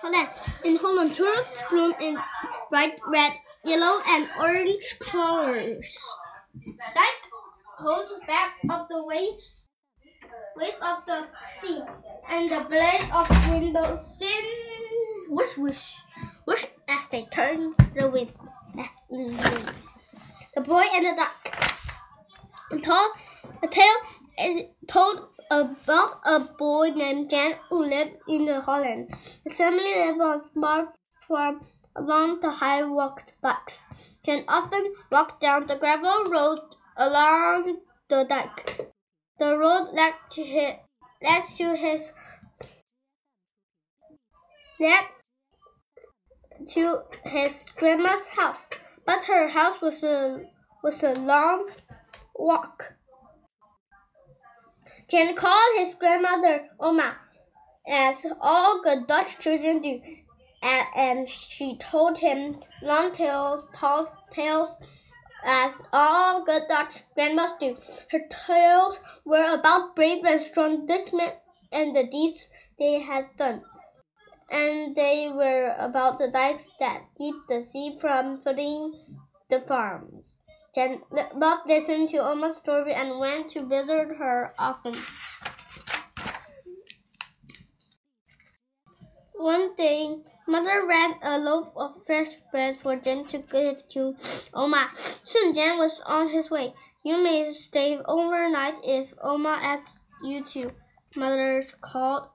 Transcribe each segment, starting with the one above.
Holland. In Holland, tulips bloom in bright red, yellow, and orange colors. Dike holds back of the waves, waves of the sea, and the blades of windows sing whoosh whoosh whoosh as they turn the wind. As in the wind. The boy and the duck. A tall, a tale is told about a boy named Jan who lived in Holland. His family lived on a small farm along the high walked dikes. Jan often walked down the gravel road along the dike. The road led to his, led to his led to his grandma's house, but her house was a was a long walk. Jan called his grandmother Oma, as all good Dutch children do, and, and she told him long tales, tall tales, as all good Dutch grandmas do. Her tales were about brave and strong Dutchmen and the deeds they had done. And they were about the dikes that keep the sea from flooding the farms. Jan loved listening to Oma's story and went to visit her often. One day, Mother ran a loaf of fresh bread for Jan to give to Oma. Soon Jan was on his way. You may stay overnight if Oma asks you to, Mother called.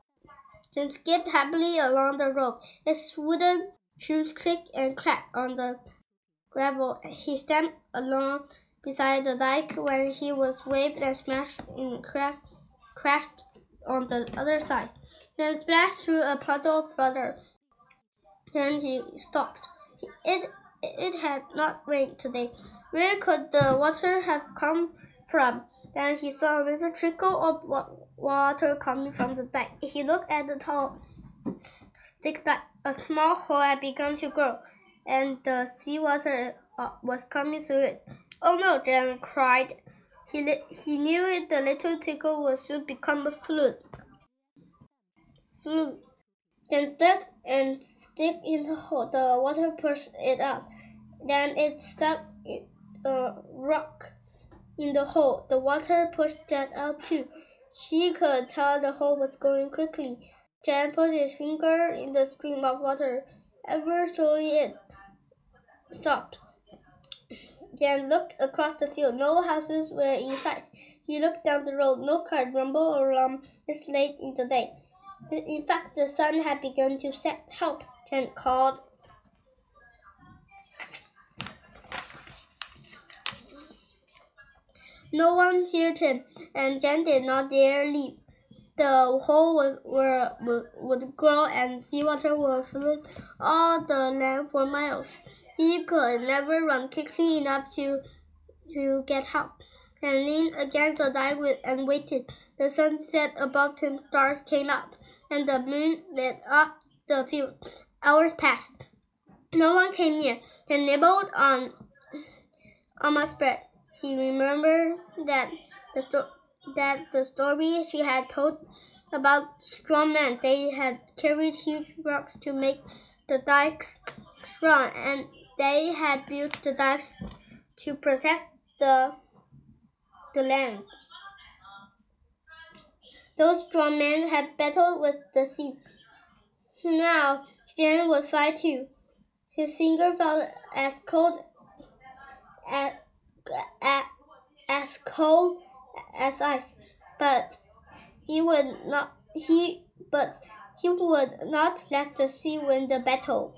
Jan skipped happily along the road. His wooden shoes clicked and clacked on the gravel. He stamped along beside the dike when he was waved and smashed and crashed, crashed on the other side. Then splashed through a puddle of water. Then he stopped. It it had not rained today. Where could the water have come from? Then he saw a little trickle of water coming from the dike. He looked at the tall, thick dike. A small hole had begun to grow and the seawater uh, was coming through it. Oh no! Jan cried. He, he knew it, the little tickle would soon become a flood. Flood. Then stuck and stick in the hole. The water pushed it out. Then it stuck in a rock in the hole. The water pushed that out too. She could tell the hole was going quickly. Jan put his finger in the stream of water. Ever slowly it stopped. Jan looked across the field. No houses were in sight. He looked down the road. No car rumbled around. It's late in the day. In fact, the sun had begun to set. Help! Jan called. No one heard him, and Jan did not dare leave. The hole was, were, would grow and seawater would flood all the land for miles. He could never run quickly enough to to get help, and leaned against the dike and waited. The sun set above him, stars came out, and the moon lit up the field. Hours passed. No one came near. He nibbled on Oma's bread. He remembered that the sto- that the story she had told about strong men. They had carried huge rocks to make the dikes strong, and they had built the dikes to protect the, the land. Those strong men had battled with the sea. Now Jan would fight too. His finger felt as cold as, as, cold as ice, but he would not he but he would not let the sea win the battle.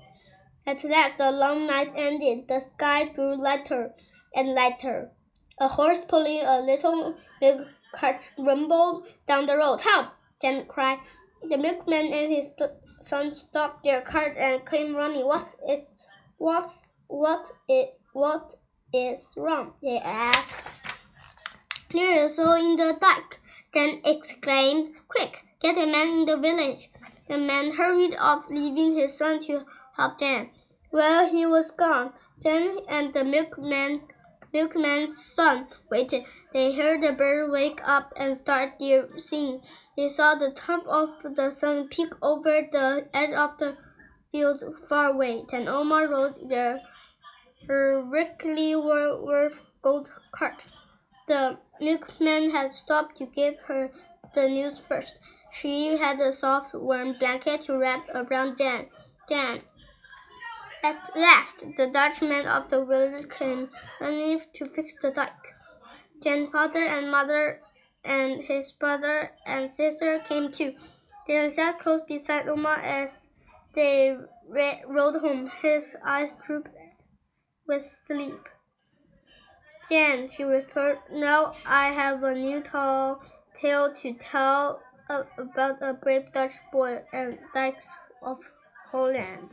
At last the long night ended. The sky grew lighter and lighter. A horse pulling a little milk cart rumbled down the road. Help! Jan cried. The milkman and his son stopped their cart and came running. What is it? what's what it what is wrong? They asked. There is a hole in the dike. Jan exclaimed. Quick, get a man in the village. The man hurried off, leaving his son to help Jan. Well, he was gone. Jan and the milkman milkman's son waited. They heard the bird wake up and start singing. They saw the top of the sun peek over the edge of the field far away. Then Oma rode their richly worth gold cart. The milkman had stopped to give her the news first. She had a soft, warm blanket to wrap around Dan. Dan. At last, the Dutchman of the village came running to fix the dike. Then father and mother and his brother and sister came too. Then sat close beside Oma as they rode home. His eyes drooped with sleep. Dan, she whispered, now I have a new tall tale to tell about a brave Dutch boy and dikes of Holland.